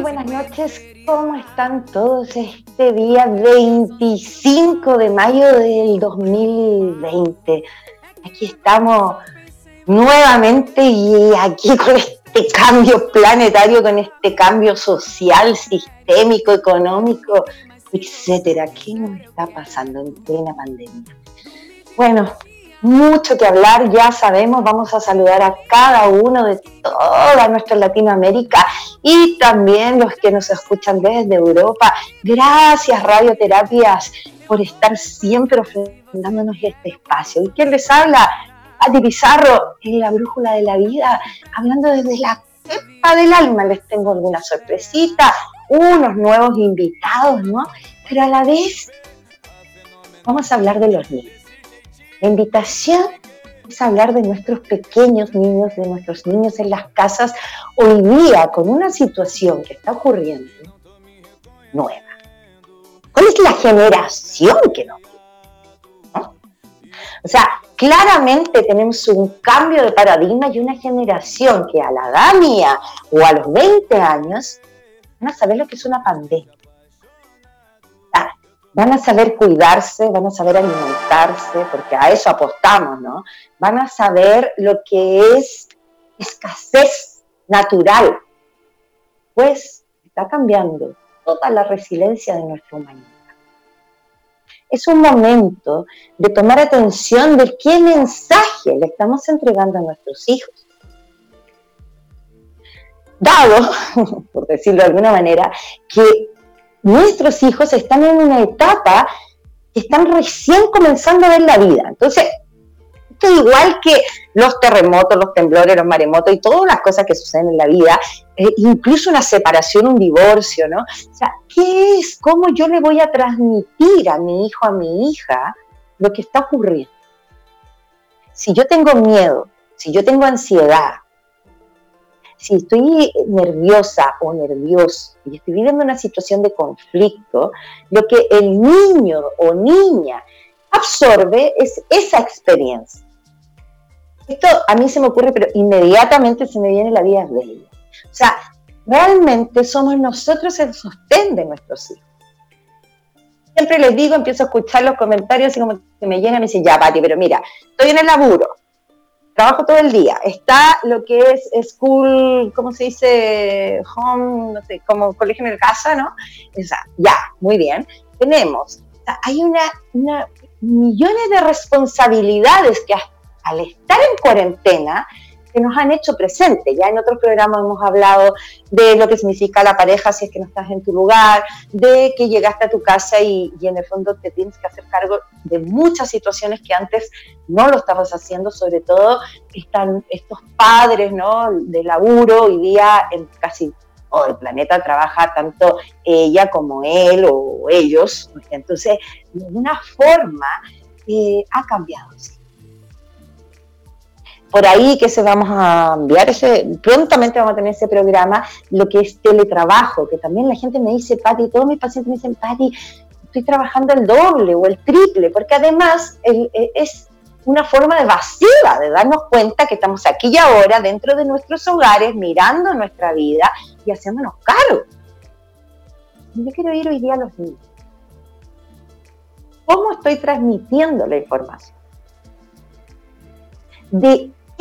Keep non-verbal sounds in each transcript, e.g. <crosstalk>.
buenas noches, ¿cómo están todos este día 25 de mayo del 2020? Aquí estamos nuevamente y aquí con este cambio planetario, con este cambio social, sistémico, económico, etcétera. ¿Qué nos está pasando en plena pandemia? Bueno, mucho que hablar, ya sabemos, vamos a saludar a cada uno de toda nuestra Latinoamérica y también los que nos escuchan desde Europa. Gracias Radioterapias por estar siempre ofrendándonos este espacio. ¿Y quién les habla? Pati Pizarro, en la brújula de la vida, hablando desde la cepa del alma. Les tengo alguna sorpresita, unos nuevos invitados, ¿no? Pero a la vez vamos a hablar de los niños. La invitación es hablar de nuestros pequeños niños, de nuestros niños en las casas, hoy día con una situación que está ocurriendo nueva. ¿Cuál es la generación que nos ¿no? O sea, claramente tenemos un cambio de paradigma y una generación que a la edad mía o a los 20 años van a saber lo que es una pandemia. Van a saber cuidarse, van a saber alimentarse, porque a eso apostamos, ¿no? Van a saber lo que es escasez natural, pues está cambiando toda la resiliencia de nuestra humanidad es un momento de tomar atención de qué mensaje le estamos entregando a nuestros hijos. Dado, <laughs> por decirlo de alguna manera, que nuestros hijos están en una etapa que están recién comenzando a ver la vida. Entonces, esto es igual que los terremotos, los temblores, los maremotos y todas las cosas que suceden en la vida, eh, incluso una separación, un divorcio, ¿no? O sea, ¿qué es? ¿Cómo yo le voy a transmitir a mi hijo, a mi hija, lo que está ocurriendo? Si yo tengo miedo, si yo tengo ansiedad, si estoy nerviosa o nervioso y estoy viviendo una situación de conflicto, lo que el niño o niña absorbe es esa experiencia. Esto a mí se me ocurre, pero inmediatamente se me viene la vida de ella. O sea, realmente somos nosotros el sostén de nuestros hijos. Siempre les digo, empiezo a escuchar los comentarios y como que me llegan y me dicen, ya, Pati, pero mira, estoy en el laburo, trabajo todo el día, está lo que es school, ¿cómo se dice? Home, no sé, como colegio en el casa, ¿no? O ya, muy bien. Tenemos, hay una, una millones de responsabilidades que al estar en cuarentena que nos han hecho presente. Ya en otros programas hemos hablado de lo que significa la pareja si es que no estás en tu lugar, de que llegaste a tu casa y, en el fondo te tienes que hacer cargo de muchas situaciones que antes no lo estabas haciendo, sobre todo están estos padres ¿no? de laburo, hoy día en casi todo el planeta trabaja tanto ella como él o ellos. Entonces, de alguna forma eh, ha cambiado. Por ahí que se vamos a enviar, ese, prontamente vamos a tener ese programa, lo que es teletrabajo, que también la gente me dice, Pati, todos mis pacientes me dicen, Pati, estoy trabajando el doble o el triple, porque además eh, es una forma evasiva de darnos cuenta que estamos aquí y ahora dentro de nuestros hogares, mirando nuestra vida y haciéndonos cargo. Yo quiero ir hoy día a los niños. ¿Cómo estoy transmitiendo la información?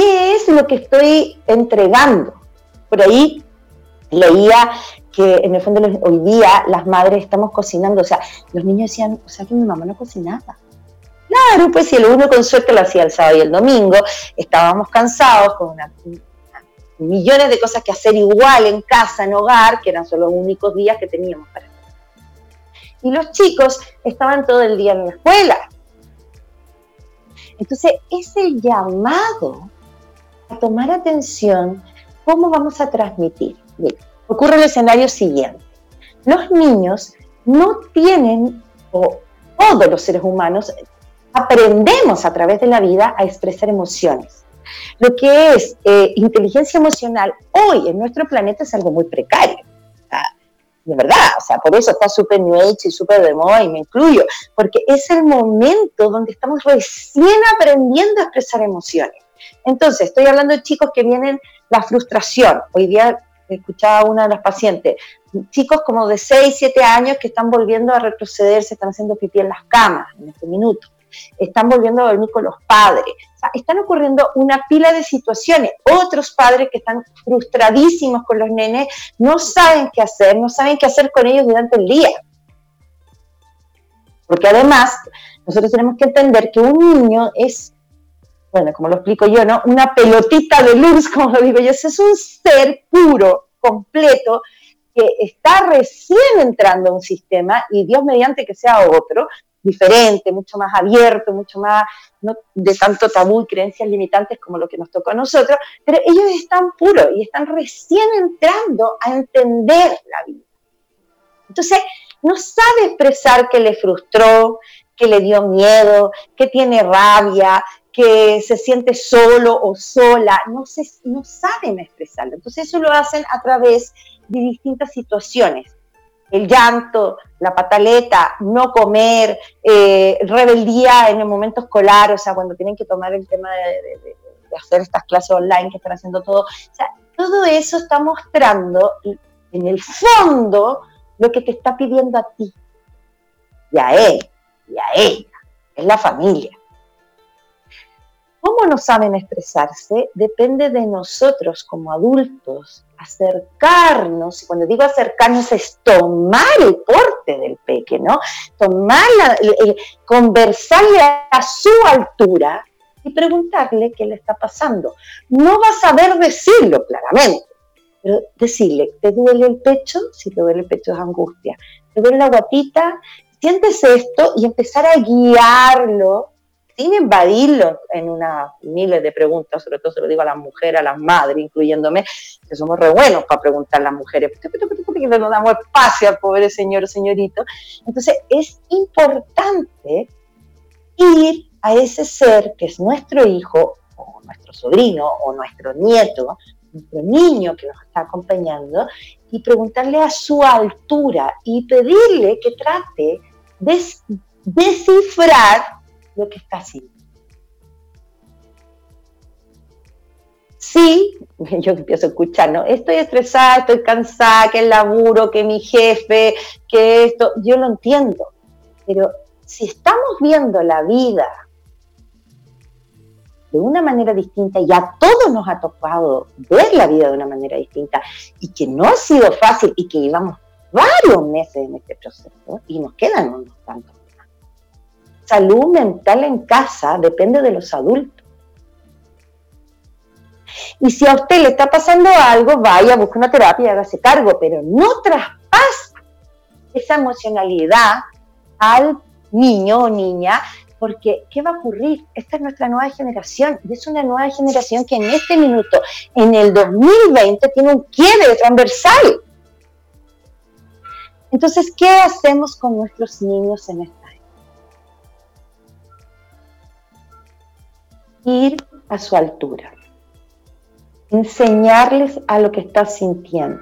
Qué es lo que estoy entregando. Por ahí leía que en el fondo hoy día las madres estamos cocinando, o sea, los niños decían, o sea que mi mamá no cocinaba. Claro, pues si el uno con suerte lo hacía el sábado y el domingo, estábamos cansados con millones de cosas que hacer igual en casa, en hogar, que eran solo los únicos días que teníamos para y los chicos estaban todo el día en la escuela. Entonces, es el llamado tomar atención cómo vamos a transmitir. ocurre el escenario siguiente. Los niños no tienen, o todos los seres humanos, aprendemos a través de la vida a expresar emociones. Lo que es eh, inteligencia emocional hoy en nuestro planeta es algo muy precario de verdad, o sea, por eso está súper New Age y súper de moda y me incluyo, porque es el momento donde estamos recién aprendiendo a expresar emociones. Entonces, estoy hablando de chicos que vienen la frustración. Hoy día escuchaba a una de las pacientes, chicos como de 6, 7 años que están volviendo a retroceder, se están haciendo pipí en las camas en este minuto están volviendo a dormir con los padres. están ocurriendo una pila de situaciones. Otros padres que están frustradísimos con los nenes no saben qué hacer, no saben qué hacer con ellos durante el día. Porque además, nosotros tenemos que entender que un niño es, bueno, como lo explico yo, ¿no? Una pelotita de luz, <laughs> como lo digo yo, es un ser puro, completo, que está recién entrando a un sistema y Dios mediante que sea otro, diferente, mucho más abierto, mucho más no de tanto tabú y creencias limitantes como lo que nos tocó a nosotros, pero ellos están puros y están recién entrando a entender la vida. Entonces, no sabe expresar que le frustró, que le dio miedo, que tiene rabia, que se siente solo o sola, no, se, no saben expresarlo. Entonces eso lo hacen a través de distintas situaciones el llanto, la pataleta, no comer, eh, rebeldía en el momento escolar, o sea, cuando tienen que tomar el tema de, hacer estas clases online que están haciendo todo. Todo eso está mostrando en el fondo lo que te está pidiendo a ti y a él y a ella, es la familia. ¿Cómo no saben expresarse? Depende de nosotros como adultos acercarnos, y cuando digo acercarnos es tomar el porte del peque, ¿no? Tomar, conversarle a su altura y preguntarle qué le está pasando. No va a saber decirlo claramente, pero decirle, ¿te duele el pecho? Si te duele el pecho es angustia. ¿Te duele la guatita? Sientes esto y empezar a guiarlo sin invadirlo en una miles de preguntas, sobre todo se lo digo a las mujeres, a las madres, incluyéndome, que somos re buenos para preguntar a las mujeres, que no damos espacio al pobre señor o señorito. Entonces es importante ir a ese ser que es nuestro hijo, o nuestro sobrino, o nuestro nieto, nuestro niño que nos está acompañando, y preguntarle a su altura y pedirle que trate de descifrar lo que está haciendo. Sí, <laughs> yo empiezo a escuchar, ¿no? Estoy estresada, estoy cansada, que el laburo, que mi jefe, que esto, yo lo entiendo, pero si estamos viendo la vida de una manera distinta y a todos nos ha tocado ver la vida de una manera distinta y que no ha sido fácil y que llevamos varios meses en este proceso y nos quedan unos tantos salud mental en casa depende de los adultos. Y si a usted le está pasando algo, vaya, busque una terapia y hágase cargo, pero no traspasa esa emocionalidad al niño o niña, porque ¿qué va a ocurrir? Esta es nuestra nueva generación y es una nueva generación que en este minuto, en el 2020, tiene un quiebre transversal. Entonces, ¿qué hacemos con nuestros niños en esta Ir a su altura enseñarles a lo que están sintiendo.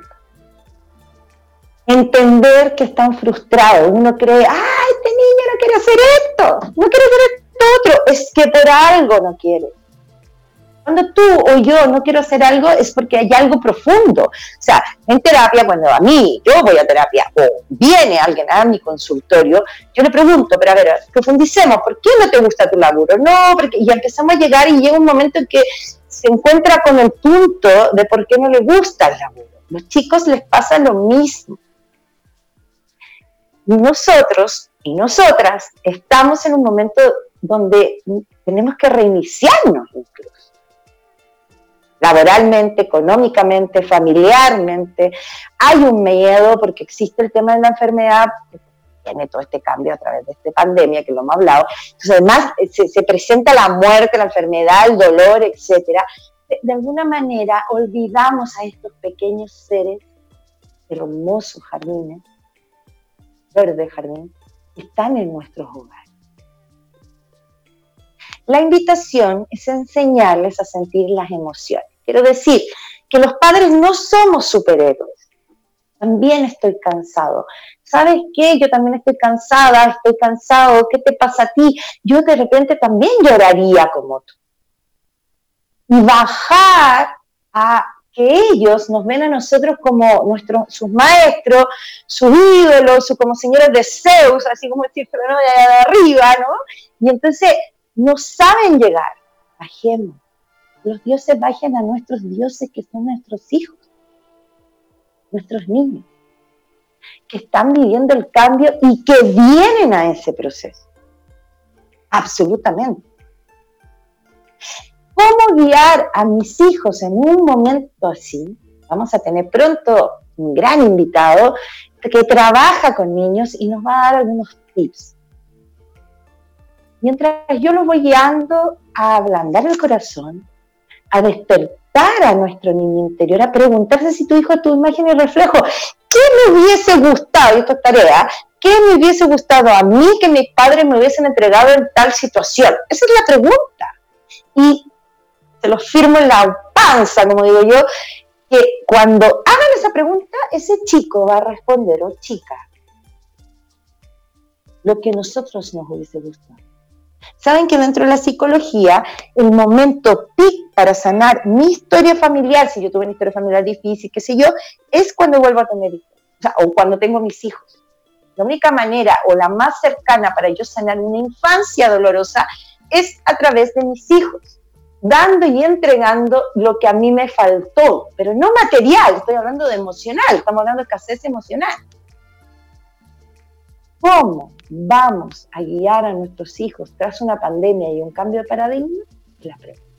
Entender que están frustrados. Uno cree, ah, este niño no quiere hacer esto, no quiere hacer esto otro. Es que por algo no quiere. Cuando tú o yo no quiero hacer algo es porque hay algo profundo. O sea, en terapia, cuando a mí, yo voy a terapia o viene alguien a mi consultorio, yo le pregunto, pero a ver, profundicemos, ¿por qué no te gusta tu laburo? No, porque y empezamos a llegar y llega un momento en que se encuentra con el punto de por qué no le gusta el laburo. Los chicos les pasa lo mismo. Nosotros y nosotras estamos en un momento donde tenemos que reiniciarnos incluso. Laboralmente, económicamente, familiarmente. Hay un miedo porque existe el tema de la enfermedad, tiene todo este cambio a través de esta pandemia que lo hemos hablado. Entonces, además, eh, se, presenta la muerte, la enfermedad, el dolor, etcétera. De, alguna manera, olvidamos a estos pequeños seres hermosos jardines, verde jardín, que están en nuestros hogares. La invitación es enseñarles a sentir las emociones. Quiero decir que los padres no somos superhéroes. También estoy cansado. ¿sabes qué? Yo también estoy cansada, estoy cansado, ¿qué te pasa a ti? Yo de repente también lloraría como tú. Y bajar a que ellos nos ven a nosotros como nuestros, sus maestros, sus ídolos, su, como señores de Zeus, así como de, de arriba, ¿no? Y entonces no saben llegar. Bajemos. Los dioses bajen a nuestros dioses que son nuestros hijos, nuestros niños que están viviendo el cambio y que vienen a ese proceso. Absolutamente. ¿Cómo guiar a mis hijos en un momento así? Vamos a tener pronto un gran invitado que trabaja con niños y nos va a dar algunos tips. Mientras yo los voy guiando a ablandar el corazón, a despertar a nuestro niño interior, a preguntarse si tu hijo tu imagen y reflejo, ¿qué me hubiese gustado, y esto es tarea, qué me hubiese gustado a mí que mis padres me hubiesen entregado en tal situación? Esa es la pregunta. Y se lo firmo en la panza, como digo yo, que cuando hagan esa pregunta, ese chico va a responder, o oh, chica, lo que nosotros nos hubiese gustado. Saben que dentro de la psicología, el momento pic para sanar mi historia familiar, si yo tuve una historia familiar difícil, qué sé yo, es cuando vuelvo a tener hijos, o, cuando tengo mis hijos. La única manera o la más cercana para yo sanar una infancia dolorosa es a través de mis hijos, dando y entregando lo que a mí me faltó, pero no material, estoy hablando de emocional, estamos hablando de escasez emocional. ¿Cómo vamos a guiar a nuestros hijos tras una pandemia y un cambio de paradigma? La pregunta.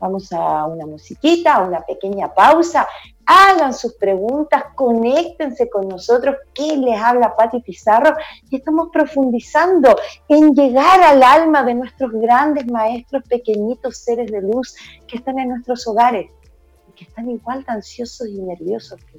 Vamos a una musiquita, a una pequeña pausa. Hagan sus preguntas, conéctense con nosotros. ¿Qué les habla Pati Pizarro? Y estamos profundizando en llegar al alma de nuestros grandes maestros, pequeñitos seres de luz que están en nuestros hogares y que están igual de ansiosos y nerviosos que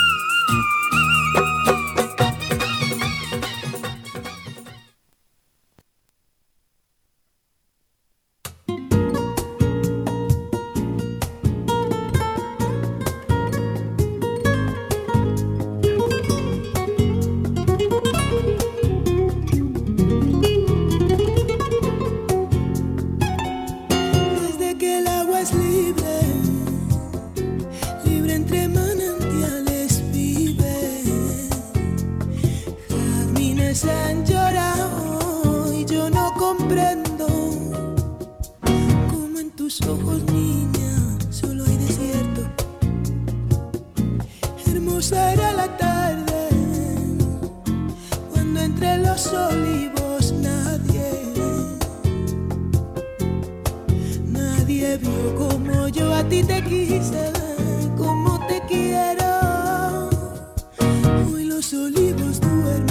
será la tarde cuando entre los olivos nadie, nadie vio como yo a ti te quise, como te quiero. Hoy los olivos duermen.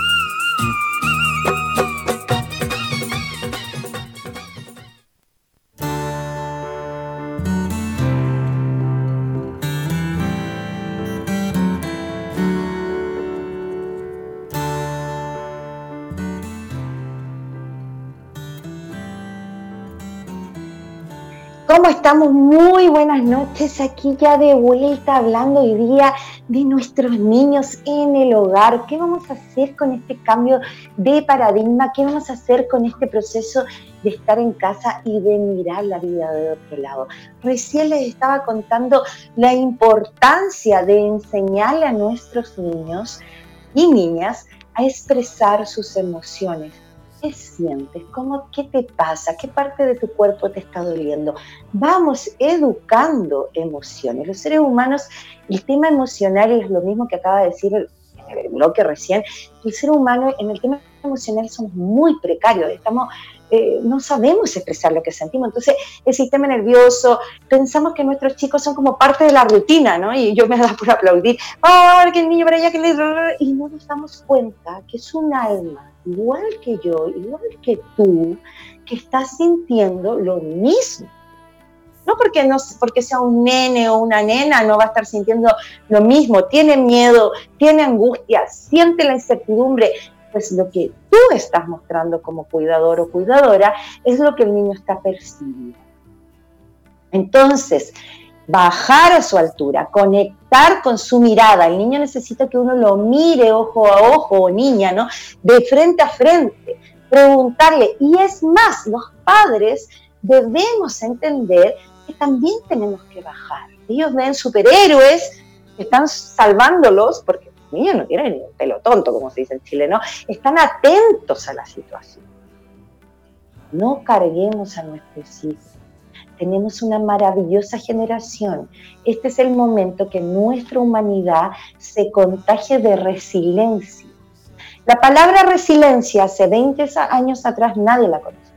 ¿Cómo estamos? Muy buenas noches. Aquí ya de vuelta hablando hoy día de nuestros niños en el hogar. ¿Qué vamos a hacer con este cambio de paradigma? ¿Qué vamos a hacer con este proceso de estar en casa y de mirar la vida de otro lado? Recién les estaba contando la importancia de enseñarle a nuestros niños y niñas a expresar sus emociones ¿Qué sientes? ¿Cómo, ¿Qué te pasa? ¿Qué parte de tu cuerpo te está doliendo? Vamos educando emociones. Los seres humanos, el tema emocional es lo mismo que acaba de decir el, bloque recién. El ser humano en el tema emocional somos muy precarios. Estamos eh, no sabemos expresar lo que sentimos. Entonces, el sistema nervioso, pensamos que nuestros chicos son como parte de la rutina, ¿no? Y yo me da por aplaudir, ¡ah, que el niño para allá, que. Y no nos damos cuenta que es un alma, igual que yo, igual que tú, que está sintiendo lo mismo. No porque, no porque sea un nene o una nena, no va a estar sintiendo lo mismo, tiene miedo, tiene angustia, siente la incertidumbre, pues lo que tú estás mostrando como cuidador o cuidadora es lo que el niño está percibiendo. Entonces, bajar a su altura, conectar con su mirada. El niño necesita que uno lo mire ojo a ojo, o niña, ¿no? De frente a frente, preguntarle. Y es más, los padres debemos entender que también tenemos que bajar. Ellos ven superhéroes que están salvándolos porque niños no tienen ni un pelo tonto, como se dice en Chile, ¿no? Están atentos a la situación. No carguemos a nuestros hijos. Tenemos una maravillosa generación. Este es el momento que nuestra humanidad se contagie de resiliencia. La palabra resiliencia hace 20 años atrás nadie la conocía.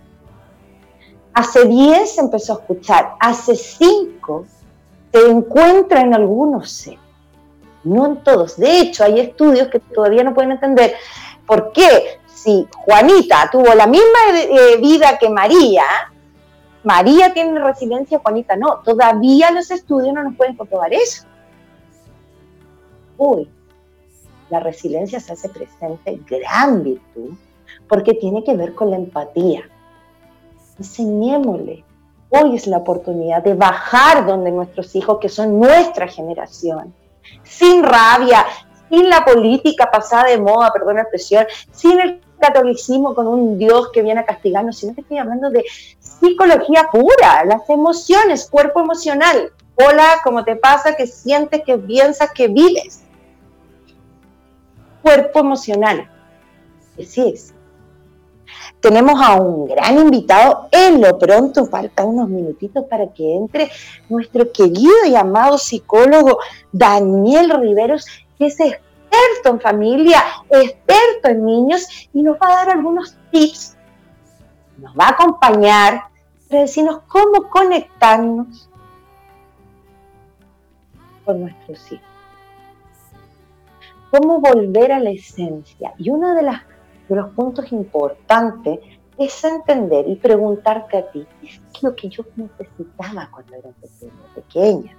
Hace 10 empezó a escuchar, hace 5 se encuentra en algunos seres no en todos. De hecho, hay estudios que todavía no pueden entender por qué si Juanita tuvo la misma eh, vida que María, María tiene resiliencia, Juanita no. Todavía los estudios no nos pueden comprobar eso. Uy, la resiliencia se hace presente gran virtud porque tiene que ver con la empatía. Enseñémosle. Hoy es la oportunidad de bajar donde nuestros hijos, que son nuestra generación, sin rabia, sin la política pasada de moda, perdón la expresión, sin el catolicismo con un Dios que viene a castigarnos, sino que estoy hablando de psicología pura, las emociones, cuerpo emocional. Hola, ¿cómo te pasa? que sientes, que piensas, que vives? Cuerpo emocional. Que sí es tenemos a un gran invitado. En lo pronto, falta unos minutitos para que entre nuestro querido y amado psicólogo Daniel Riveros, que es experto en familia, experto en niños y nos va a dar algunos tips. Nos va a acompañar decirnos cómo conectarnos con nuestros hijos. Cómo volver a la esencia. Y las de los puntos importantes es entender y preguntarte a ti, ¿qué es lo que yo necesitaba cuando era pequeña?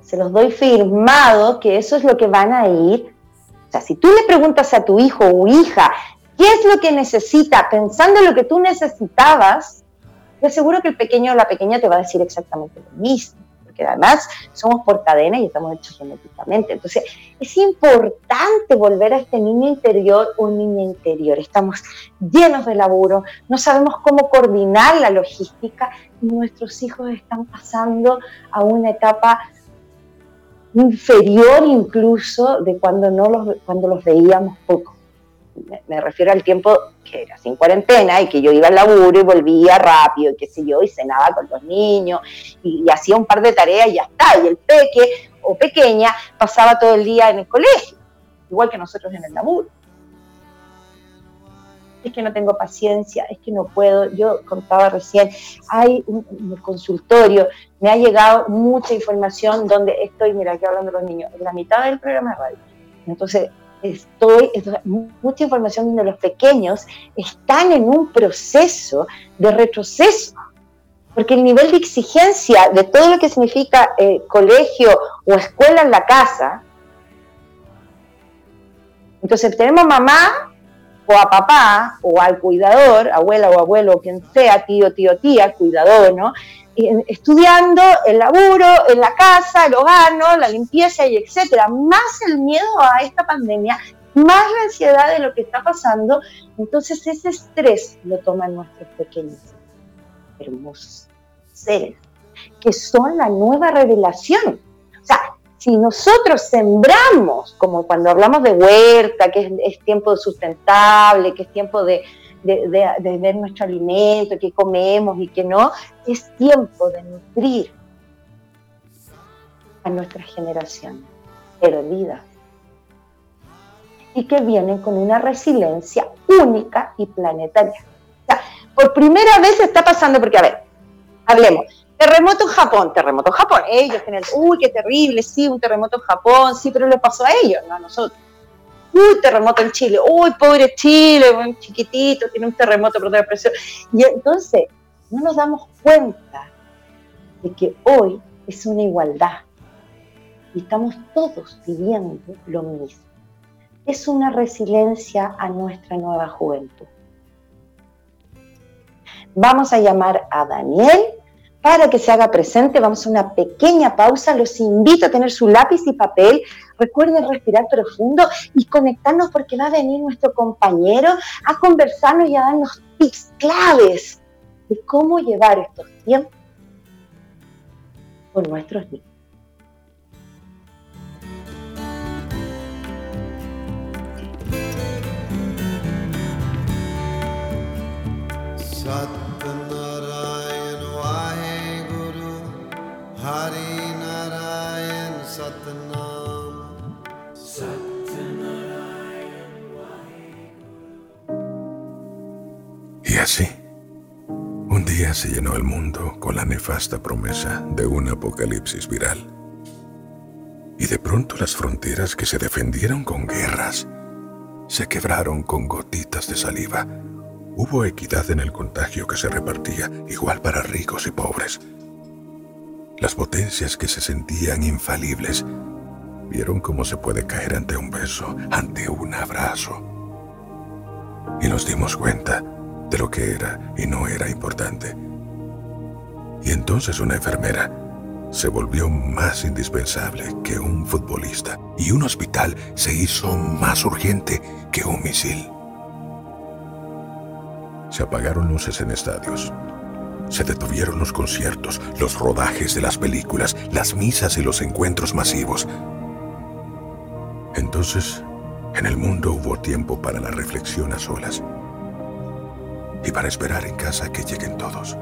se los doy firmado que eso es lo que van a ir. O sea, si tú le preguntas a tu hijo o hija, ¿qué es lo que necesita? Pensando en lo que tú necesitabas, te aseguro que el pequeño o la pequeña te va a decir exactamente lo mismo que además somos por cadena y estamos hechos genéticamente. Entonces, es importante volver a este niño interior un niño interior. Estamos llenos de laburo, no sabemos cómo coordinar la logística nuestros hijos están pasando a una etapa inferior incluso de cuando, no los, cuando los veíamos poco me, refiero al tiempo que era sin cuarentena y que yo iba al laburo y volvía rápido, y qué sé yo, y cenaba con los niños y, hacía un par de tareas y ya está. Y el peque o pequeña pasaba todo el día en el colegio, igual que nosotros en el laburo. Es que no tengo paciencia, es que no puedo. Yo contaba recién, hay un, un consultorio, me ha llegado mucha información donde estoy, mira, aquí hablando de los niños, en la mitad del programa de radio. Entonces, estoy, mucha información de los pequeños están en un proceso de retroceso, porque el nivel de exigencia de todo lo que significa eh, colegio o escuela en la casa, entonces tenemos mamá o a papá o al cuidador, abuela o abuelo, quien sea, tío, tío, tía, cuidador, ¿no? estudiando, el laburo, en la casa, el hogar, la limpieza y etcétera, más el miedo a esta pandemia, más la ansiedad de lo que está pasando, entonces ese estrés lo toman nuestros pequeños, hermosos seres, que son la nueva revelación. Si nosotros sembramos, como cuando hablamos de huerta, que es, tiempo sustentable, que es tiempo de, ver nuestro alimento, que comemos y que no, es tiempo de nutrir a nuestras generaciones perdidas y que vienen con una resiliencia única y planetaria. O sea, por primera vez está pasando, porque a ver, hablemos, Terremoto en Japón, terremoto en Japón. Ellos tienen, uy, qué terrible, sí, un terremoto en Japón, sí, pero le pasó a ellos, no a nosotros. Uy, terremoto en Chile, uy, pobre Chile, chiquitito, tiene un terremoto por depresión. Y entonces, no nos damos cuenta de que hoy es una igualdad y estamos todos viviendo lo mismo. Es una resiliencia a nuestra nueva juventud. Vamos a llamar a Daniel para que se haga presente, vamos a una pequeña pausa. Los invito a tener su lápiz y papel. Recuerden respirar profundo y conectarnos porque va a venir nuestro compañero a conversarnos y a darnos tips claves de cómo llevar estos tiempos con nuestros niños. Y así, un día se llenó el mundo con la nefasta promesa de un apocalipsis viral. Y de pronto las fronteras que se defendieron con guerras se quebraron con gotitas de saliva. Hubo equidad en el contagio que se repartía, igual para ricos y pobres las potencias que se sentían infalibles vieron cómo se puede caer ante un beso, ante un abrazo. Y nos dimos cuenta de lo que era y no era importante. Y entonces una enfermera se volvió más indispensable que un futbolista y un hospital se hizo más urgente que un misil. Se apagaron luces en estadios, se detuvieron los conciertos, los rodajes de las películas, las misas y los encuentros masivos. Entonces, en el mundo hubo tiempo para la reflexión a solas y para esperar en casa que lleguen todos,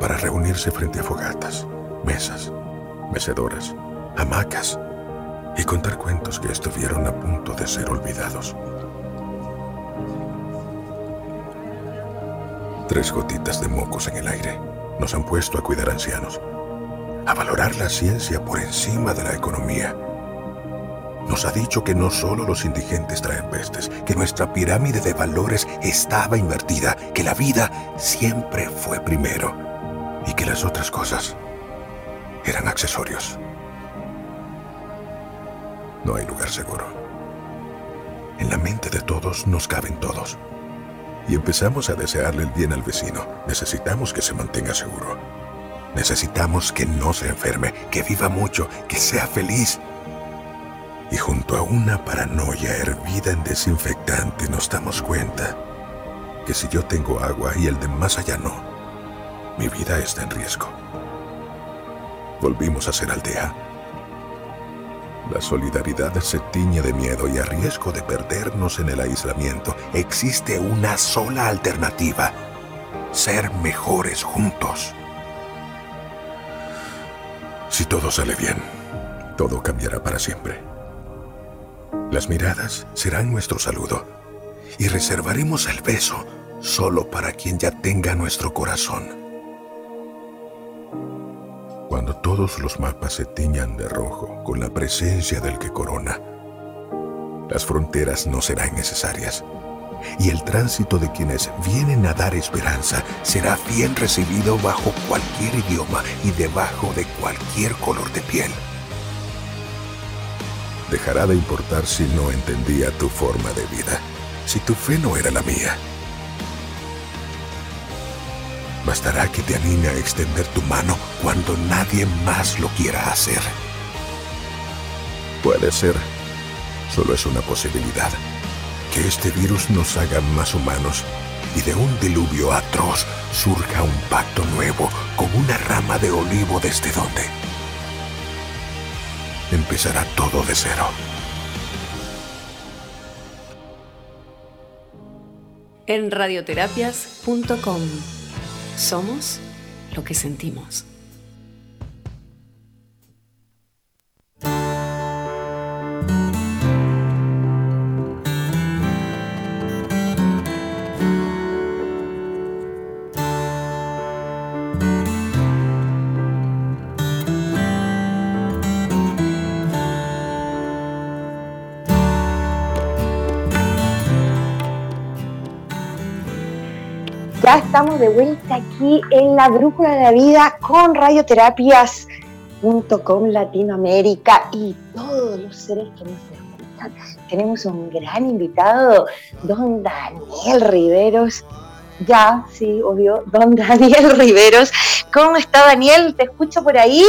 para reunirse frente a fogatas, mesas, mecedoras, hamacas y contar cuentos que estuvieron a punto de ser olvidados. Tres gotitas de mocos en el aire nos han puesto a cuidar ancianos, a valorar la ciencia por encima de la economía. Nos ha dicho que no solo los indigentes traen pestes, que nuestra pirámide de valores estaba invertida, que la vida siempre fue primero y que las otras cosas eran accesorios. No hay lugar seguro. En la mente de todos nos caben todos y empezamos a desearle el bien al vecino, necesitamos que se mantenga seguro. Necesitamos que no se enferme, que viva mucho, que sea feliz. Y junto a una paranoia hervida en desinfectante nos damos cuenta que si yo tengo agua y el de más allá no, mi vida está en riesgo. Volvimos a ser aldea la solidaridad se tiñe de miedo y a riesgo de perdernos en el aislamiento. Existe una sola alternativa. Ser mejores juntos. Si todo sale bien, todo cambiará para siempre. Las miradas serán nuestro saludo y reservaremos el beso solo para quien ya tenga nuestro corazón. Cuando todos los mapas se tiñan de rojo con la presencia del que corona, las fronteras no serán necesarias y el tránsito de quienes vienen a dar esperanza será bien recibido bajo cualquier idioma y debajo de cualquier color de piel. Dejará de importar si no entendía tu forma de vida si tu fe no era la mía. Bastará que te anime a extender tu mano cuando nadie más lo quiera hacer. Puede ser, solo es una posibilidad, que este virus nos haga más humanos y de un diluvio atroz surja un pacto nuevo con una rama de olivo desde donde empezará todo de cero. En radioterapias.com somos lo que sentimos. Estamos de vuelta aquí en la Brújula de la Vida con radioterapias.com Latinoamérica y todos los seres que nos escuchan. Tenemos un gran invitado, don Daniel Riveros. Ya, sí, obvio, don Daniel <laughs> Riveros. ¿Cómo está Daniel? ¿Te escucho por ahí?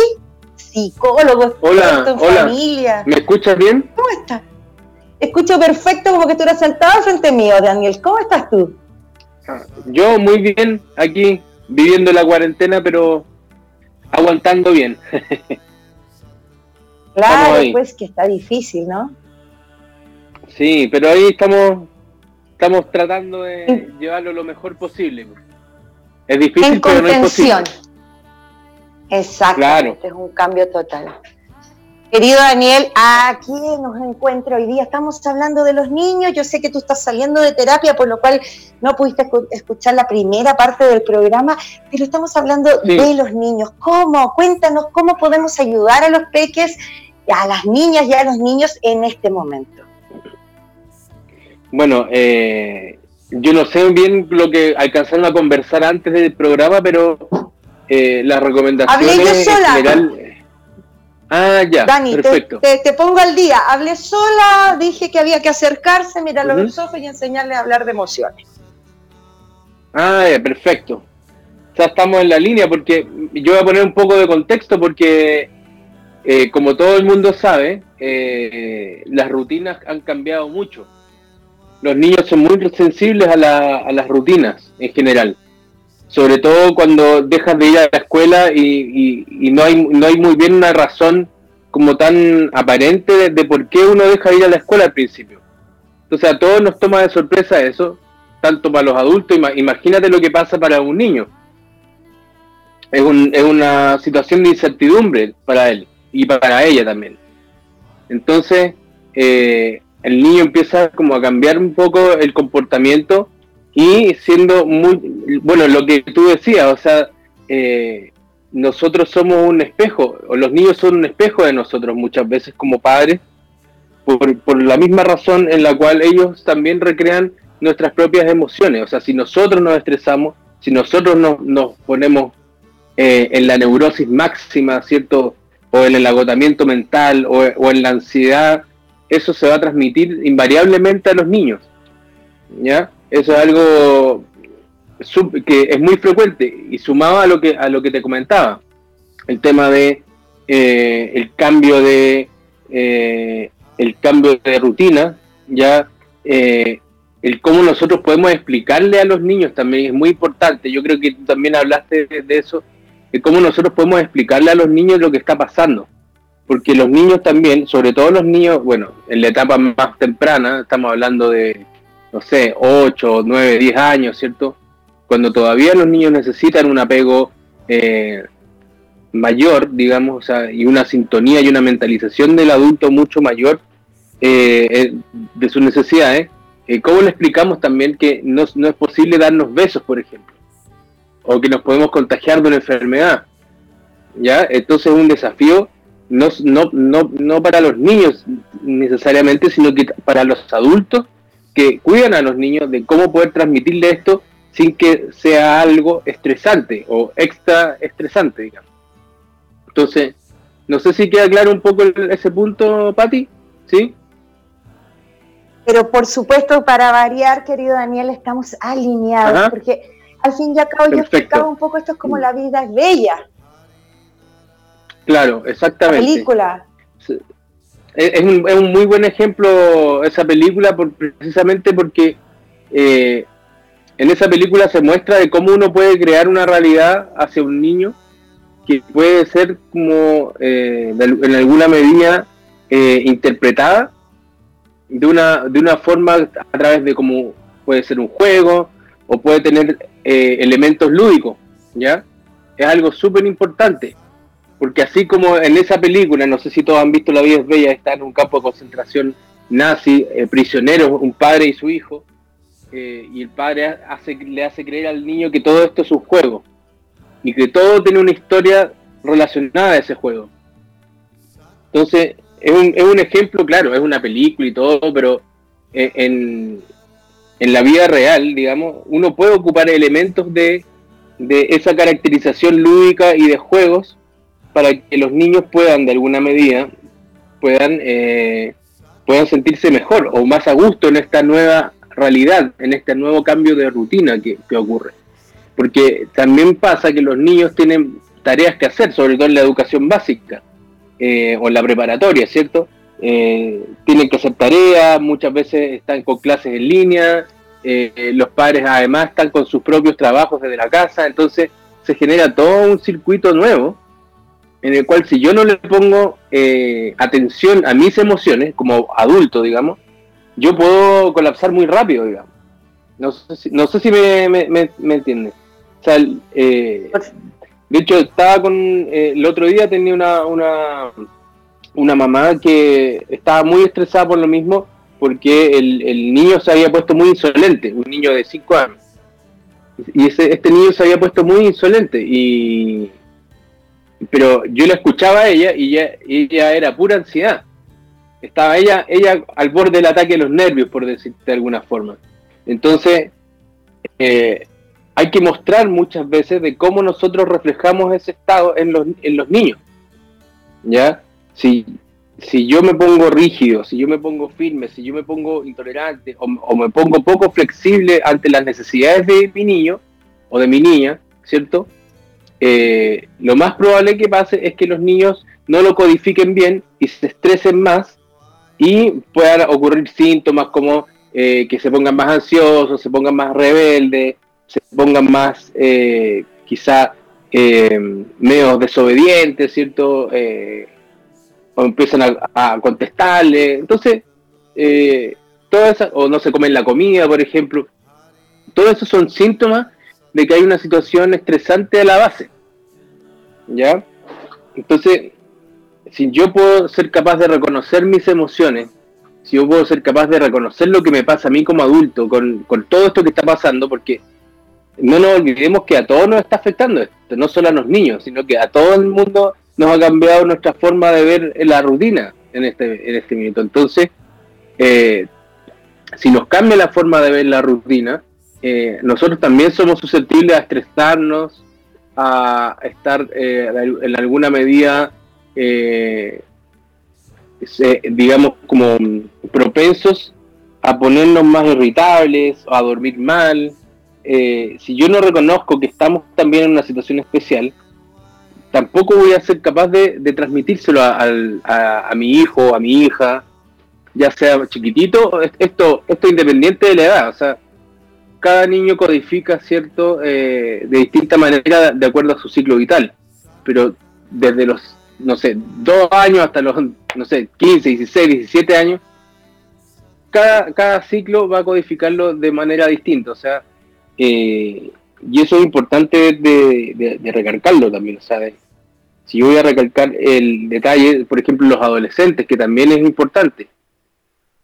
Psicólogo, hola, en hola. familia. ¿Me escuchas bien? ¿Cómo estás? Escucho perfecto como que tú eras sentado frente mío, Daniel. ¿Cómo estás tú? Yo muy bien aquí, viviendo la cuarentena, pero aguantando bien. <laughs> claro, pues que está difícil, ¿no? Sí, pero ahí estamos estamos tratando de llevarlo lo mejor posible. Es difícil, pero no es posible. Exacto, es un cambio total. Querido Daniel, aquí nos encuentro hoy día. Estamos hablando de los niños. Yo sé que tú estás saliendo de terapia, por lo cual no pudiste escuchar la primera parte del programa, pero estamos hablando de los niños. ¿Cómo? Cuéntanos cómo podemos ayudar a los peques, a las niñas y a los niños en este momento. Bueno, eh, yo no sé bien lo que alcanzaron a conversar antes del programa, pero eh, las recomendaciones Hablé yo sola. general Ah, ya. Dani, Te, pongo al día. Hablé sola, dije que había que acercarse, mirarlo a los ojos y enseñarle a hablar de emociones. Ah, ya, perfecto. Ya estamos en la línea porque yo voy a poner un poco de contexto porque, eh, como todo el mundo sabe, eh, las rutinas han cambiado mucho. Los niños son muy sensibles a, las rutinas en general sobre todo cuando dejas de ir a la escuela y, no, hay, no hay muy bien una razón como tan aparente de, por qué uno deja de ir a la escuela al principio. Entonces a todos nos toma de sorpresa eso, tanto para los adultos, imagínate lo que pasa para un niño. Es, es una situación de incertidumbre para él y para ella también. Entonces eh, el niño empieza como a cambiar un poco el comportamiento y siendo muy, bueno, lo que tú decías, o sea, eh, nosotros somos un espejo, o los niños son un espejo de nosotros muchas veces como padres, por, por la misma razón en la cual ellos también recrean nuestras propias emociones, o sea, si nosotros nos estresamos, si nosotros nos, nos ponemos eh, en la neurosis máxima, ¿cierto? O en el agotamiento mental o, o en la ansiedad, eso se va a transmitir invariablemente a los niños, ¿ya? Eso es algo que es muy frecuente y sumado a lo que a lo que te comentaba, el tema de eh, el cambio de eh, el cambio de rutina, ya eh, el cómo nosotros podemos explicarle a los niños también es muy importante. Yo creo que tú también hablaste de, eso, de cómo nosotros podemos explicarle a los niños lo que está pasando. Porque los niños también, sobre todo los niños, bueno, en la etapa más temprana, estamos hablando de no sé, 8, 9, 10 años, ¿cierto? Cuando todavía los niños necesitan un apego eh, mayor, digamos, o sea, y una sintonía y una mentalización del adulto mucho mayor eh, eh, de sus necesidades, ¿cómo le explicamos también que no, no es posible darnos besos, por ejemplo? O que nos podemos contagiar de una enfermedad. ¿Ya? Entonces es un desafío no, no, no, no para los niños necesariamente, sino que para los adultos que cuidan a los niños de cómo poder transmitirle esto sin que sea algo estresante o extra estresante, digamos. Entonces, no sé si queda claro un poco ese punto, Patti, ¿sí? pero por supuesto, para variar, querido Daniel, estamos alineados, porque al fin y al cabo yo explicaba un poco esto es como la vida es bella. Claro, exactamente. película. Es, un, muy buen ejemplo esa película por, precisamente porque eh, en esa película se muestra de cómo uno puede crear una realidad hacia un niño que puede ser como eh, en alguna medida eh, interpretada de una, de una forma a través de cómo puede ser un juego o puede tener elementos lúdicos, ¿ya? Es algo súper importante. Porque así como en esa película, no sé si todos han visto La vida es bella, está en un campo de concentración nazi, eh, prisioneros, un padre y su hijo, eh, y el padre hace, le hace creer al niño que todo esto es un juego, y que todo tiene una historia relacionada a ese juego. Entonces, es un, es un ejemplo, claro, es una película y todo, pero eh, en, en la vida real, digamos, uno puede ocupar elementos de, de esa caracterización lúdica y de juegos para que los niños puedan, de alguna medida, puedan, eh, puedan sentirse mejor o más a gusto en esta nueva realidad, en este nuevo cambio de rutina que, ocurre. Porque también pasa que los niños tienen tareas que hacer, sobre todo en la educación básica eh, o en la preparatoria, ¿cierto? Eh, tienen que hacer tareas, muchas veces están con clases en línea, los padres además están con sus propios trabajos desde la casa, entonces se genera todo un circuito nuevo en el cual si yo no le pongo eh, atención a mis emociones, como adulto, digamos, yo puedo colapsar muy rápido, digamos. No sé si, no sé si me, me, me, entiendes. O sea, eh, de hecho, estaba con. Eh, el otro día tenía una, una, una mamá que estaba muy estresada por lo mismo, porque el, el niño se había puesto muy insolente, un niño de 5 años. Y ese, este niño se había puesto muy insolente y pero yo la escuchaba a ella y ella, era pura ansiedad. Estaba ella, ella al borde del ataque de los nervios, por decirte de alguna forma. Entonces, eh, hay que mostrar muchas veces de cómo nosotros reflejamos ese estado en los, en los niños. ¿Ya? Si, si yo me pongo rígido, si yo me pongo firme, si yo me pongo intolerante o me pongo poco flexible ante las necesidades de mi niño o de mi niña, ¿cierto? Eh, lo más probable que pase es que los niños no lo codifiquen bien y se estresen más y puedan ocurrir síntomas como eh, que se pongan más ansiosos, se pongan más rebeldes, se pongan más eh, quizá medio desobedientes, ¿cierto? o empiezan a, contestarle. Entonces, todo o no se comen la comida, por ejemplo. Todos esos son síntomas de que hay una situación estresante a la base. ¿Ya? Entonces, si yo puedo ser capaz de reconocer mis emociones, si yo puedo ser capaz de reconocer lo que me pasa a mí como adulto con, todo esto que está pasando, porque no nos olvidemos que a todos nos está afectando esto, no solo a los niños, sino que a todo el mundo nos ha cambiado nuestra forma de ver la rutina en este, en este minuto. Entonces, eh, si nos cambia la forma de ver la rutina, eh, nosotros también somos susceptibles a estresarnos, a estar eh, en alguna medida, eh, digamos, como propensos a ponernos más irritables a dormir mal. si yo no reconozco que estamos también en una situación especial, tampoco voy a ser capaz de, transmitírselo a, a, mi hijo, a mi hija, ya sea chiquitito, esto, esto independiente de la edad, o sea, cada niño codifica, ¿cierto?, eh, de distinta manera de acuerdo a su ciclo vital. Pero desde los, no sé, dos años hasta los, no sé, 15, 16, 17 años, cada, cada ciclo va a codificarlo de manera distinta. O sea, eh, y eso es importante de, de, recalcarlo también. Sea, si yo voy a recalcar el detalle, por ejemplo, los adolescentes, que también es importante,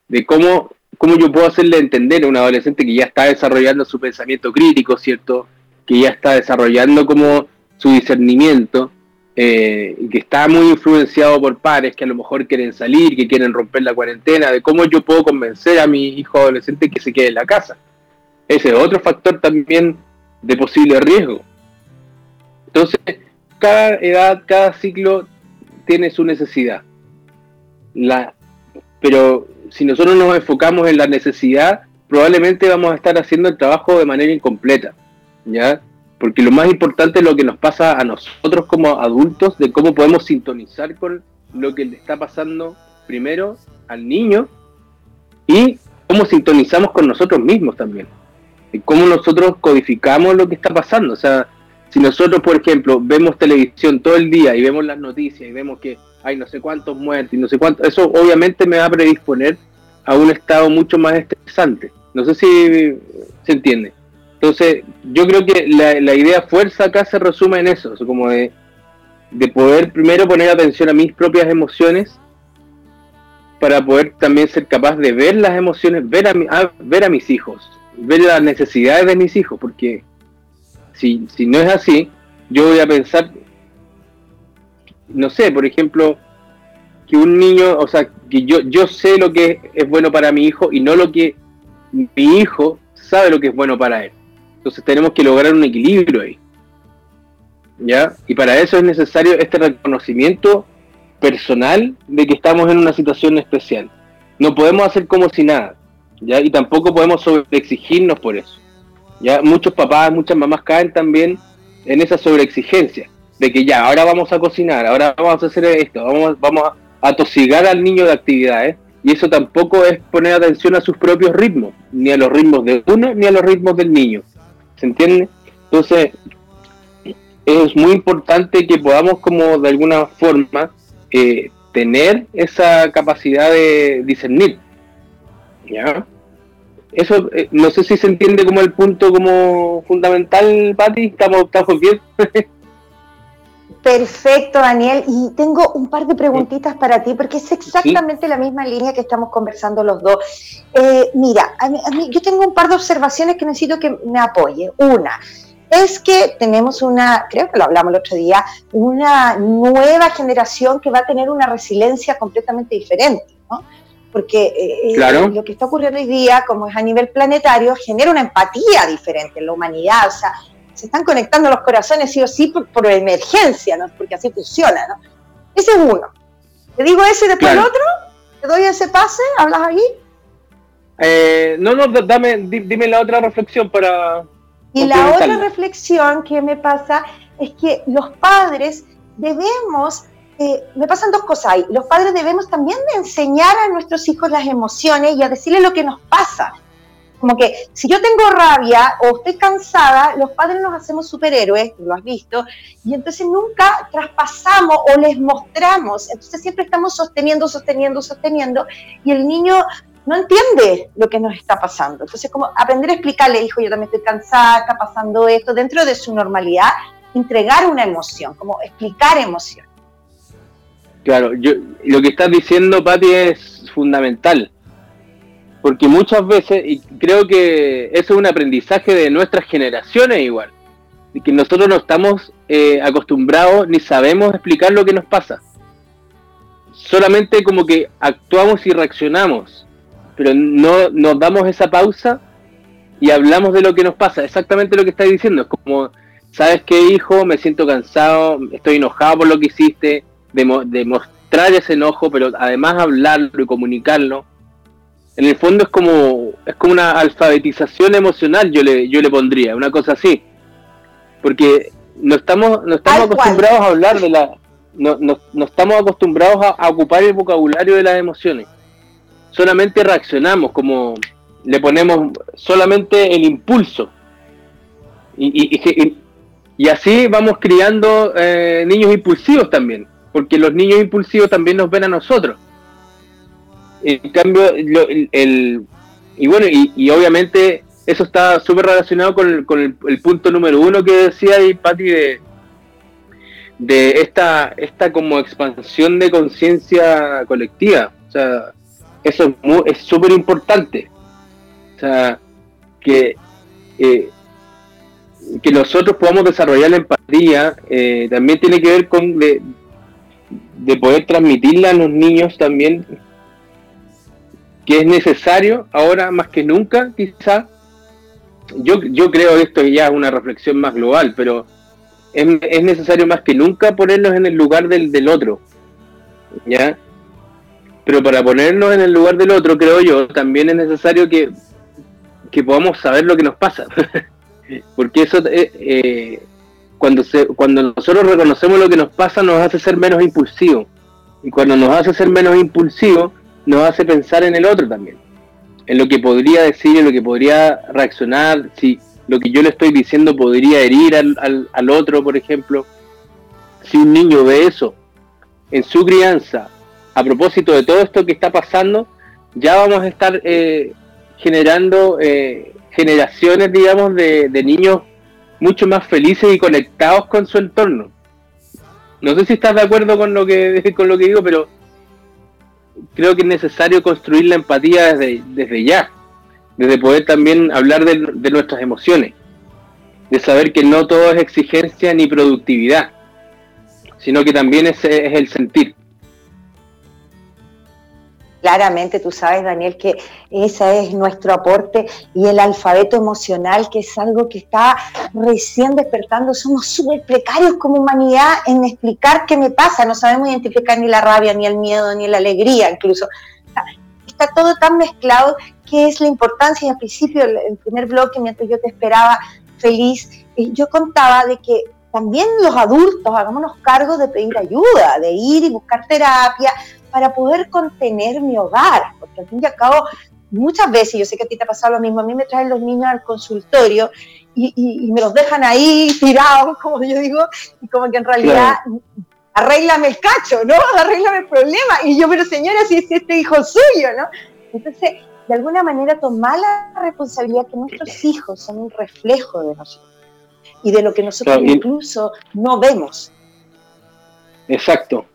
de cómo ¿cómo yo puedo hacerle entender a un adolescente que ya está desarrollando su pensamiento crítico, ¿cierto? Que ya está desarrollando como su discernimiento, eh, que está muy influenciado por pares que a lo mejor quieren salir, que quieren romper la cuarentena, de cómo yo puedo convencer a mi hijo adolescente que se quede en la casa. Ese es otro factor también de posible riesgo. Entonces, cada edad, cada ciclo tiene su necesidad. La, pero si nosotros nos enfocamos en la necesidad, probablemente vamos a estar haciendo el trabajo de manera incompleta, ¿ya? Porque lo más importante es lo que nos pasa a nosotros como adultos, de cómo podemos sintonizar con lo que le está pasando primero al niño y cómo sintonizamos con nosotros mismos también. Y cómo nosotros codificamos lo que está pasando. O sea, si nosotros, por ejemplo, vemos televisión todo el día y vemos las noticias y vemos que hay no sé cuántos muertos y no sé cuántos, eso obviamente me va a predisponer a un estado mucho más estresante. No sé si se entiende. Entonces, yo creo que la, idea fuerza acá se resume en eso, como de, de poder primero poner atención a mis propias emociones para poder también ser capaz de ver las emociones, ver a, ver a mis hijos, ver las necesidades de mis hijos, porque si, si no es así, yo voy a pensar, no sé, por ejemplo, que un niño, o sea, que yo, yo sé lo que es bueno para mi hijo y no lo que mi hijo sabe lo que es bueno para él. Entonces tenemos que lograr un equilibrio ahí. ¿Ya? Y para eso es necesario este reconocimiento personal de que estamos en una situación especial. No podemos hacer como si nada, ¿ya? Y tampoco podemos sobreexigirnos por eso. ¿ya? Muchos papás, muchas mamás caen también en esa sobreexigencia, de que ya, ahora vamos a cocinar, ahora vamos a hacer esto, vamos, vamos a atosigar al niño de actividades, y eso tampoco es poner atención a sus propios ritmos, ni a los ritmos de uno, ni a los ritmos del niño. ¿Se entiende? Entonces, es muy importante que podamos como de alguna forma eh, tener esa capacidad de discernir. ¿Ya? Eso, eh, no sé si se entiende como el punto como fundamental, Pati, ¿estamos, estamos bien? <laughs> Perfecto, Daniel. Y tengo un par de preguntitas para ti, porque es exactamente la misma línea que estamos conversando los dos. Eh, mira, yo tengo un par de observaciones que necesito que me apoye. Una, es que tenemos una, creo que lo hablamos el otro día, una nueva generación que va a tener una resiliencia completamente diferente, ¿no? Porque eh, eh, lo que está ocurriendo hoy día, como es a nivel planetario, genera una empatía diferente en la humanidad, o sea, se están conectando los corazones sí o sí por, emergencia, ¿no? Porque así funciona, ¿no? Ese es uno. Te digo ese después el otro, te doy ese pase, ¿hablas ahí? Eh, no, no, dame, dime la otra reflexión para, y la otra reflexión que me pasa es que los padres debemos, eh, me pasan dos cosas ahí, los padres debemos también de enseñar a nuestros hijos las emociones y a decirles lo que nos pasa. Como que si yo tengo rabia o estoy cansada, los padres nos hacemos superhéroes, lo has visto, y entonces nunca traspasamos o les mostramos. Entonces siempre estamos sosteniendo, sosteniendo, sosteniendo, y el niño no entiende lo que nos está pasando. Entonces, como aprender a explicarle, hijo, yo también estoy cansada, está pasando esto, dentro de su normalidad, entregar una emoción, como explicar emoción. Claro, yo, lo que estás diciendo, Pati, es fundamental. Porque muchas veces, y creo que eso es un aprendizaje de nuestras generaciones igual, y que nosotros no estamos eh, acostumbrados ni sabemos explicar lo que nos pasa. Solamente como que actuamos y reaccionamos pero no nos damos esa pausa y hablamos de lo que nos pasa, exactamente lo que está diciendo, es como, ¿sabes qué hijo? Me siento cansado, estoy enojado por lo que hiciste, de, mostrar ese enojo, pero además hablarlo y comunicarlo. En el fondo es como, es como una alfabetización emocional, yo le, yo le pondría, una cosa así. Porque no estamos, no estamos acostumbrados a hablar de la, no, no, estamos acostumbrados a ocupar el vocabulario de las emociones solamente reaccionamos, como le ponemos solamente el impulso. Y, y, así vamos criando eh, niños impulsivos también, porque los niños impulsivos también nos ven a nosotros. En cambio, el, y bueno, y, obviamente eso está súper relacionado con, con el, punto número uno que decía ahí, Patti, de, de esta, esta como expansión de conciencia colectiva. O sea, eso es súper importante. O sea, que, eh, que nosotros podamos desarrollar la empatía eh, también tiene que ver con de, poder transmitirla a los niños también que es necesario ahora más que nunca quizá yo, yo creo que esto ya es una reflexión más global pero es, es necesario más que nunca ponernos en el lugar del, del otro ¿ya? pero para ponernos en el lugar del otro, creo yo, también es necesario que, que podamos saber lo que nos pasa. <laughs> Porque eso, eh, eh, cuando, se, cuando nosotros reconocemos lo que nos pasa, nos hace ser menos impulsivos. Y cuando nos hace ser menos impulsivos, nos hace pensar en el otro también. En lo que podría decir, en lo que podría reaccionar, si lo que yo le estoy diciendo podría herir al, al, otro, por ejemplo. Si un niño ve eso en su crianza, a propósito de todo esto que está pasando, ya vamos a estar eh, generando eh, generaciones, digamos, de, de, niños mucho más felices y conectados con su entorno. No sé si estás de acuerdo con lo que, <laughs> con lo que digo, pero creo que es necesario construir la empatía desde, desde ya desde poder también hablar de, nuestras emociones, de saber que no todo es exigencia ni productividad, sino que también es, es el sentir. Claramente tú sabes, Daniel, que ese es nuestro aporte y el alfabeto emocional, que es algo que está recién despertando. Somos súper precarios como humanidad en explicar qué me pasa. No sabemos identificar ni la rabia, ni el miedo, ni la alegría incluso. Está todo tan mezclado qué es la importancia. Y al principio, el primer bloque, mientras yo te esperaba feliz, eh, yo contaba de que también los adultos hagámonos cargo de pedir ayuda, de ir y buscar terapia para poder contener mi hogar, porque al fin y al cabo muchas veces, yo sé que a ti te ha pasado lo mismo, a mí me traen los niños al consultorio y, me los dejan ahí tirados, <laughs> como yo digo, y como que en realidad arréglame el cacho, ¿no? <laughs> Arréglame el problema. Y yo, pero señora, si es este hijo suyo, ¿no? Entonces, de alguna manera tomar la responsabilidad que nuestros hijos son un reflejo de nosotros y de lo que nosotros incluso no vemos. Exacto.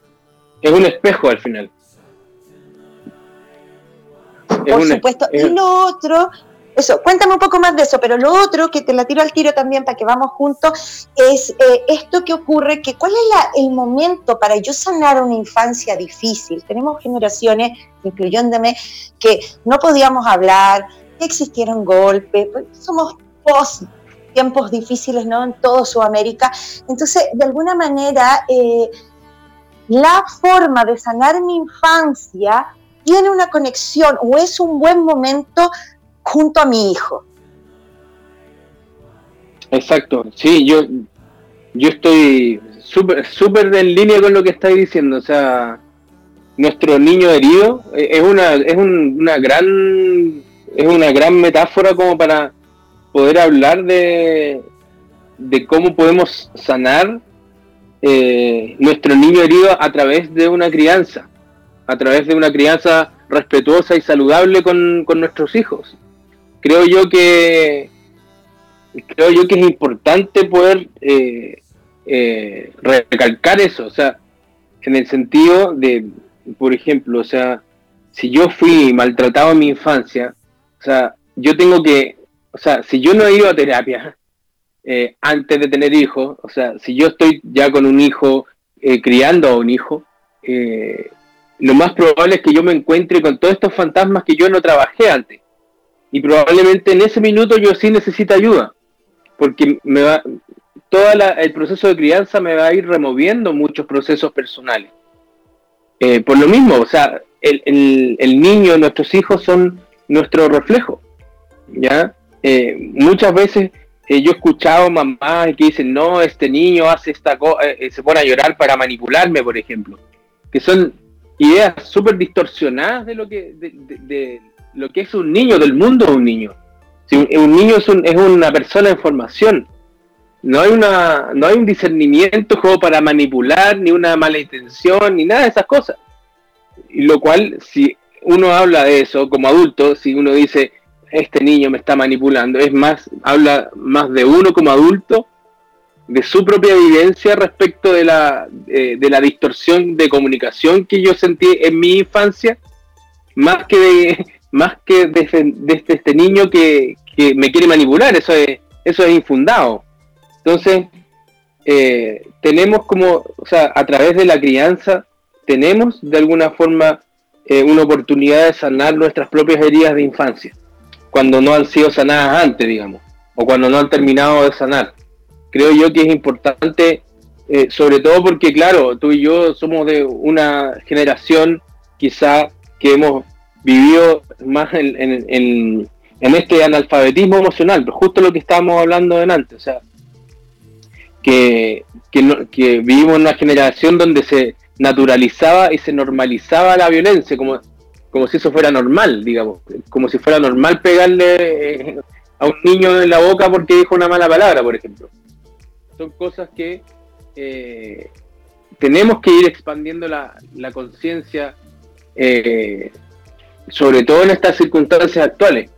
Es un espejo al final. Por supuesto. Y lo otro, eso, cuéntame un poco más de eso, pero lo otro que te la tiro al tiro también para que vamos juntos es eh, esto que ocurre, que cuál es el momento para yo sanar una infancia difícil. Tenemos generaciones, incluyéndome, que no podíamos hablar, que existieron golpes, pues, somos post tiempos difíciles, ¿no? En todo Sudamérica. Entonces, de alguna manera, eh, la forma de sanar mi infancia tiene una conexión o es un buen momento junto a mi hijo. Exacto, sí, yo, yo estoy súper súper en línea con lo que estáis diciendo, o sea, nuestro niño herido eh, es una, es una gran es una gran metáfora como para poder hablar de, de cómo podemos sanar eh, nuestro niño herido a través de una crianza, a través de una crianza respetuosa y saludable con, con nuestros hijos. Creo yo que creo yo que es importante poder eh, eh, recalcar eso, o sea, en el sentido de, por ejemplo, o sea, si yo fui maltratado en mi infancia, o sea, yo tengo que, o sea, si yo no he ido a terapia eh, antes de tener hijos, o sea, si yo estoy ya con un hijo, criando a un hijo, lo más probable es que yo me encuentre con todos estos fantasmas que yo no trabajé antes y probablemente en ese minuto yo sí necesito ayuda, porque me va, todo el proceso de crianza me va a ir removiendo muchos procesos personales. Eh, por lo mismo, o sea, el, el, niño, nuestros hijos son nuestro reflejo, ¿ya? Eh, muchas veces eh, yo he escuchado mamás que dicen, no, este niño hace esta cosa, se pone a llorar para manipularme, por ejemplo, que son ideas súper distorsionadas de lo que, de, lo que es un niño, del mundo de un niño. Si un, niño es, es, una persona en formación. No hay, una, no hay un discernimiento como para manipular, ni una mala intención, ni nada de esas cosas. Y lo cual, si uno habla de eso como adulto, si uno dice, este niño me está manipulando, es más, habla más de uno como adulto, de su propia vivencia respecto de la, de la distorsión de comunicación que yo sentí en mi infancia, más que de, <laughs> más que de, este, este niño que, me quiere manipular, eso es, eso es infundado. Entonces, eh, tenemos como, o sea, a través de la crianza, tenemos de alguna forma eh, una oportunidad de sanar nuestras propias heridas de infancia, cuando no han sido sanadas antes, digamos, o cuando no han terminado de sanar. Creo yo que es importante, eh, sobre todo porque, claro, tú y yo somos de una generación quizá que hemos vivido más en, este analfabetismo emocional, justo lo que estábamos hablando antes, o sea, que, que, vivimos en una generación donde se naturalizaba y se normalizaba la violencia, como, como si eso fuera normal, digamos, como si fuera normal pegarle eh, a un niño en la boca porque dijo una mala palabra, por ejemplo. Son cosas que eh, tenemos que ir expandiendo la, conciencia, eh, sobre todo en estas circunstancias actuales,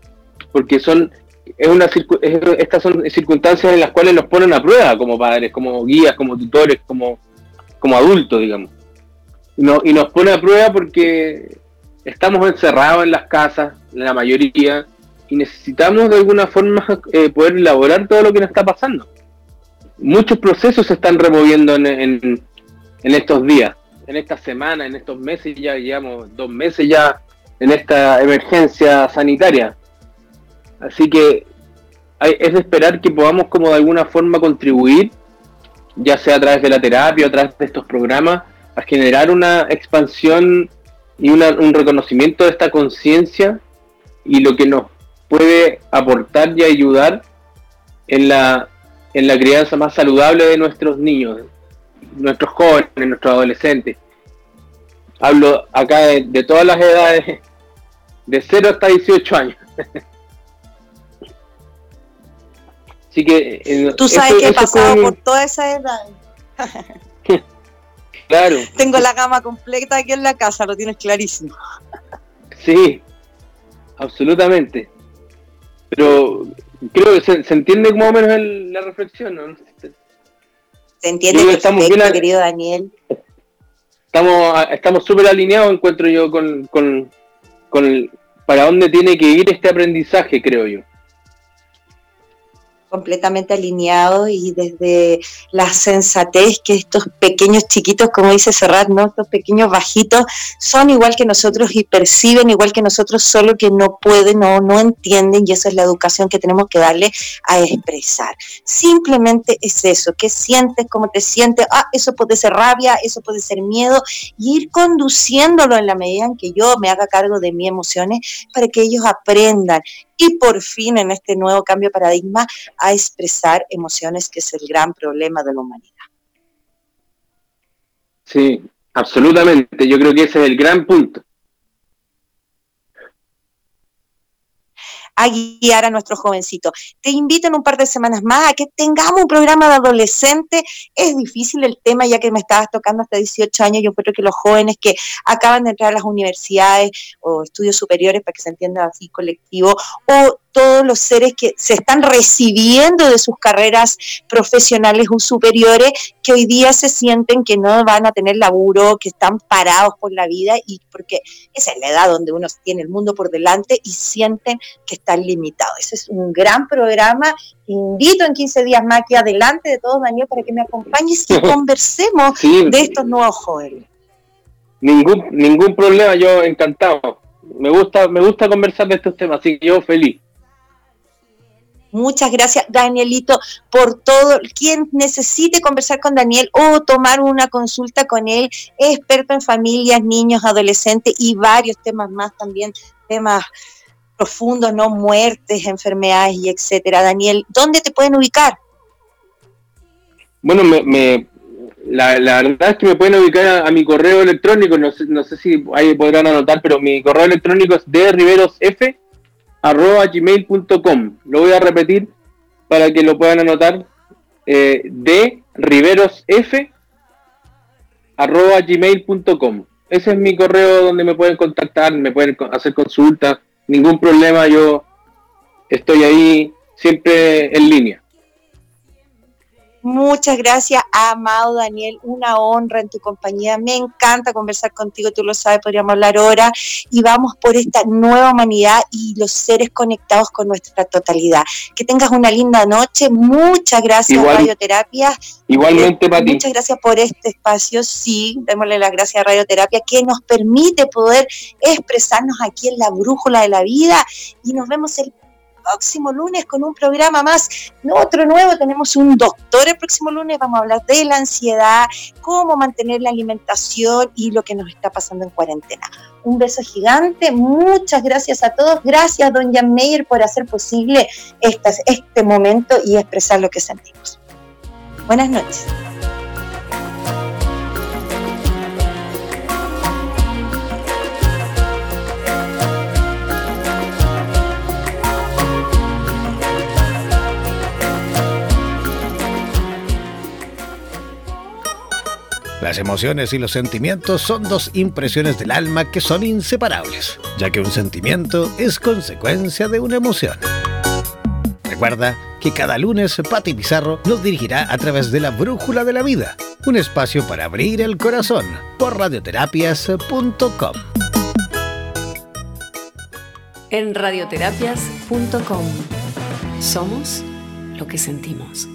porque son es una estas son circunstancias en las cuales nos ponen a prueba como padres, como guías, como tutores, como, como adultos, digamos. Y nos pone a prueba porque estamos encerrados en las casas, la mayoría, y necesitamos de alguna forma eh, poder elaborar todo lo que nos está pasando. Muchos procesos se están removiendo en, en estos días, en esta semana, en estos meses, ya llevamos dos meses ya en esta emergencia sanitaria. Así que es de esperar que podamos como de alguna forma contribuir, ya sea a través de la terapia a través de estos programas, a generar una expansión y un reconocimiento de esta conciencia y lo que nos puede aportar y ayudar en la, en la crianza más saludable de nuestros niños, nuestros jóvenes, nuestros adolescentes. Hablo acá de, todas las edades, de 0 hasta 18 años. <laughs> Así que. Eh, Tú sabes que he pasado por toda esa edad. <laughs> claro. <laughs> Tengo la gama completa aquí en la casa, lo tienes clarísimo. Sí, absolutamente. Pero creo que se, entiende más o menos la reflexión, ¿no? Se entiende estamos bien, querido Daniel. Estamos estamos súper alineados, encuentro yo, con, con, con para dónde tiene que ir este aprendizaje, creo yo completamente alineados y desde la sensatez que estos pequeños chiquitos, como dice Serrat, ¿no? estos pequeños bajitos, son igual que nosotros y perciben igual que nosotros, solo que no pueden o no entienden y esa es la educación que tenemos que darle a expresar. Simplemente es eso, qué sientes, cómo te sientes, ah, eso puede ser rabia, eso puede ser miedo y ir conduciéndolo en la medida en que yo me haga cargo de mis emociones para que ellos aprendan y por fin en este nuevo cambio de paradigma a expresar emociones, que es el gran problema de la humanidad. Sí, absolutamente. Yo creo que ese es el gran punto. A guiar a nuestros jovencitos. Te invito en un par de semanas más a que tengamos un programa de adolescente. Es difícil el tema ya que me estabas tocando hasta 18 años. Yo creo que los jóvenes que acaban de entrar a las universidades o estudios superiores, para que se entienda así colectivo, o todos los seres que se están recibiendo de sus carreras profesionales o superiores, que hoy día se sienten que no van a tener laburo, que están parados por la vida, y porque esa es la edad donde uno tiene el mundo por delante y sienten que están limitados. Ese es un gran programa. invito en 15 días más aquí adelante de todos, Daniel, para que me acompañes y <laughs> conversemos de estos nuevos jóvenes. Ningún, ningún problema, yo encantado. Me gusta, me gusta conversar de estos temas, así que yo feliz. Muchas gracias, Danielito, por todo. Quien necesite conversar con Daniel o tomar una consulta con él, experto en familias, niños, adolescentes y varios temas más también, temas profundos, no muertes, enfermedades y etcétera. Daniel, ¿dónde te pueden ubicar? Bueno, me, la, verdad es que me pueden ubicar a, mi correo electrónico, no sé, no sé si ahí podrán anotar, pero mi correo electrónico es de riverosf arroba gmail.com. Lo voy a repetir para que lo puedan anotar. Eh, de riverosf arroba gmail.com. Ese es mi correo donde me pueden contactar, me pueden hacer consultas, ningún problema, yo estoy ahí siempre en línea. Muchas gracias, amado Daniel. Una honra en tu compañía. Me encanta conversar contigo, tú lo sabes, podríamos hablar ahora. Y vamos por esta nueva humanidad y los seres conectados con nuestra totalidad. Que tengas una linda noche. Muchas gracias, Radioterapia. Igualmente, Pati. Muchas gracias por este espacio. Sí, démosle las gracias a Radioterapia, que nos permite poder expresarnos aquí en la brújula de la vida. Y nos vemos el próximo lunes con un programa más. Otro nuevo, tenemos un doctor el próximo lunes, vamos a hablar de la ansiedad, cómo mantener la alimentación y lo que nos está pasando en cuarentena. Un beso gigante. Muchas gracias a todos. Gracias, don Jan Meyer, por hacer posible este, este momento y expresar lo que sentimos. Buenas noches. Las emociones y los sentimientos son dos impresiones del alma que son inseparables, ya que un sentimiento es consecuencia de una emoción. Recuerda que cada lunes Pati Pizarro nos dirigirá a través de la Brújula de la Vida, un espacio para abrir el corazón por radioterapias.com. En radioterapias.com somos lo que sentimos.